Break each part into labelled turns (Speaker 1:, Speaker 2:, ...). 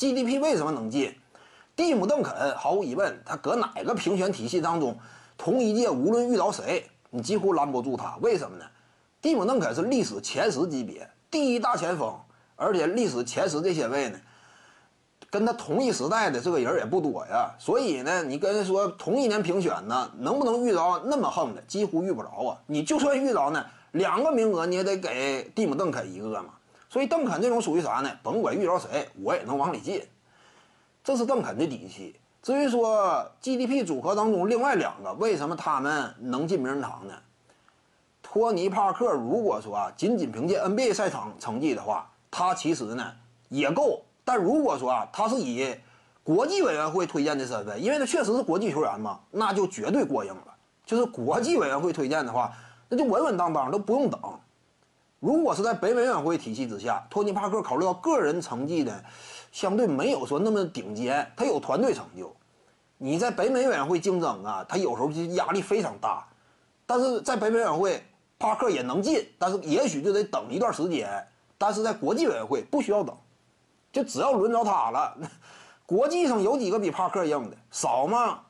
Speaker 1: GDP 为什么能进？蒂姆·邓肯毫无疑问，他搁哪个评选体系当中，同一届无论遇到谁，你几乎拦不住他。为什么呢？蒂姆·邓肯是历史前十级别第一大前锋，而且历史前十这些位呢，跟他同一时代的这个人也不多呀。所以呢，你跟人说同一年评选呢，能不能遇着那么横的？几乎遇不着啊。你就算遇着呢，两个名额你也得给蒂姆·邓肯一个嘛。所以邓肯这种属于啥呢？甭管遇着谁，我也能往里进，这是邓肯的底气。至于说 GDP 组合当中另外两个，为什么他们能进名人堂呢？托尼·帕克如果说啊，仅仅凭借 NBA 赛场成绩的话，他其实呢也够。但如果说啊，他是以国际委员会推荐的身份，因为他确实是国际球员嘛，那就绝对过硬了。就是国际委员会推荐的话，那就稳稳当当，都不用等。如果是在北美委员会体系之下，托尼·帕克考虑到个人成绩呢相对没有说那么顶尖，他有团队成就。你在北美委员会竞争啊，他有时候就压力非常大。但是在北美委员会，帕克也能进，但是也许就得等一段时间。但是在国际委员会不需要等，就只要轮着他了。国际上有几个比帕克硬的？少吗？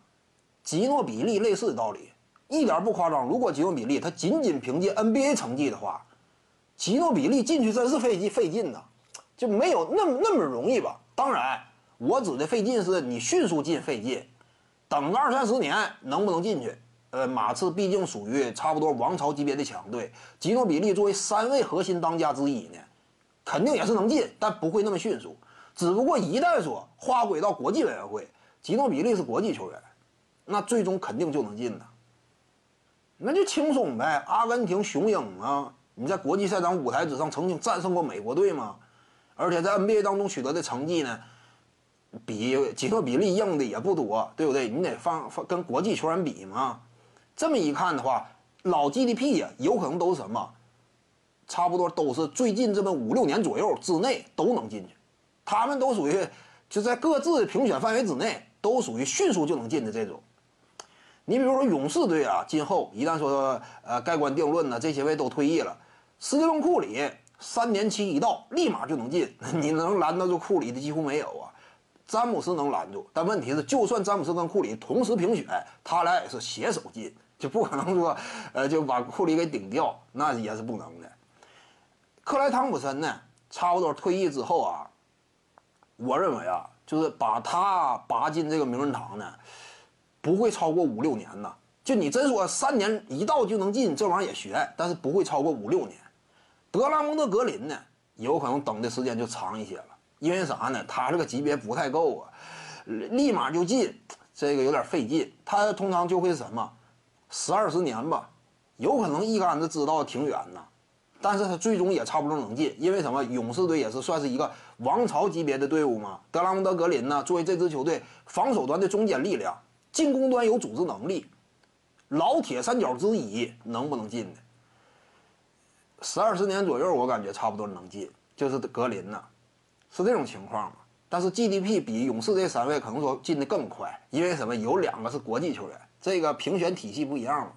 Speaker 1: 吉诺比利类似的道理，一点不夸张。如果吉诺比利他仅仅凭借 NBA 成绩的话，吉诺比利进去真是费劲费劲呐，就没有那么那么容易吧？当然，我指的费劲是你迅速进费劲，等个二三十年能不能进去？呃，马刺毕竟属于差不多王朝级别的强队，吉诺比利作为三位核心当家之一呢，肯定也是能进，但不会那么迅速。只不过一旦说划归到国际委员会，吉诺比利是国际球员，那最终肯定就能进的，那就轻松呗。阿根廷雄鹰啊！你在国际赛场舞台之上曾经战胜过美国队吗？而且在 NBA 当中取得的成绩呢，比吉诺比利硬的也不多，对不对？你得放放跟国际球员比嘛。这么一看的话，老 GDP 呀，有可能都是什么？差不多都是最近这么五六年左右之内都能进去，他们都属于就在各自的评选范围之内，都属于迅速就能进的这种。你比如说勇士队啊，今后一旦说呃盖棺定论呢，这些位都退役了。斯蒂芬·库里三年期一到，立马就能进，你能拦得住库里的几乎没有啊。詹姆斯能拦住，但问题是，就算詹姆斯跟库里同时评选，他俩也是携手进，就不可能说，呃，就把库里给顶掉，那也是不能的。克莱·汤普森呢，差不多退役之后啊，我认为啊，就是把他拔进这个名人堂呢，不会超过五六年呐。就你真说三年一到就能进，这玩意儿也悬，但是不会超过五六年。德拉蒙德·格林呢，有可能等的时间就长一些了，因为啥呢？他这个级别不太够啊，立马就进，这个有点费劲。他通常就会什么，十二十年吧，有可能一竿子支到挺远呢。但是他最终也差不多能进，因为什么？勇士队也是算是一个王朝级别的队伍嘛。德拉蒙德·格林呢，作为这支球队防守端的中坚力量，进攻端有组织能力，老铁三角之一，能不能进呢？十二十年左右，我感觉差不多能进，就是格林呐，是这种情况嘛。但是 GDP 比勇士这三位可能说进的更快，因为什么？有两个是国际球员，这个评选体系不一样嘛。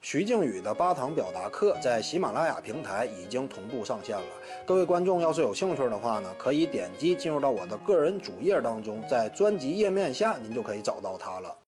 Speaker 2: 徐静宇的八堂表达课在喜马拉雅平台已经同步上线了，各位观众要是有兴趣的话呢，可以点击进入到我的个人主页当中，在专辑页面下您就可以找到它了。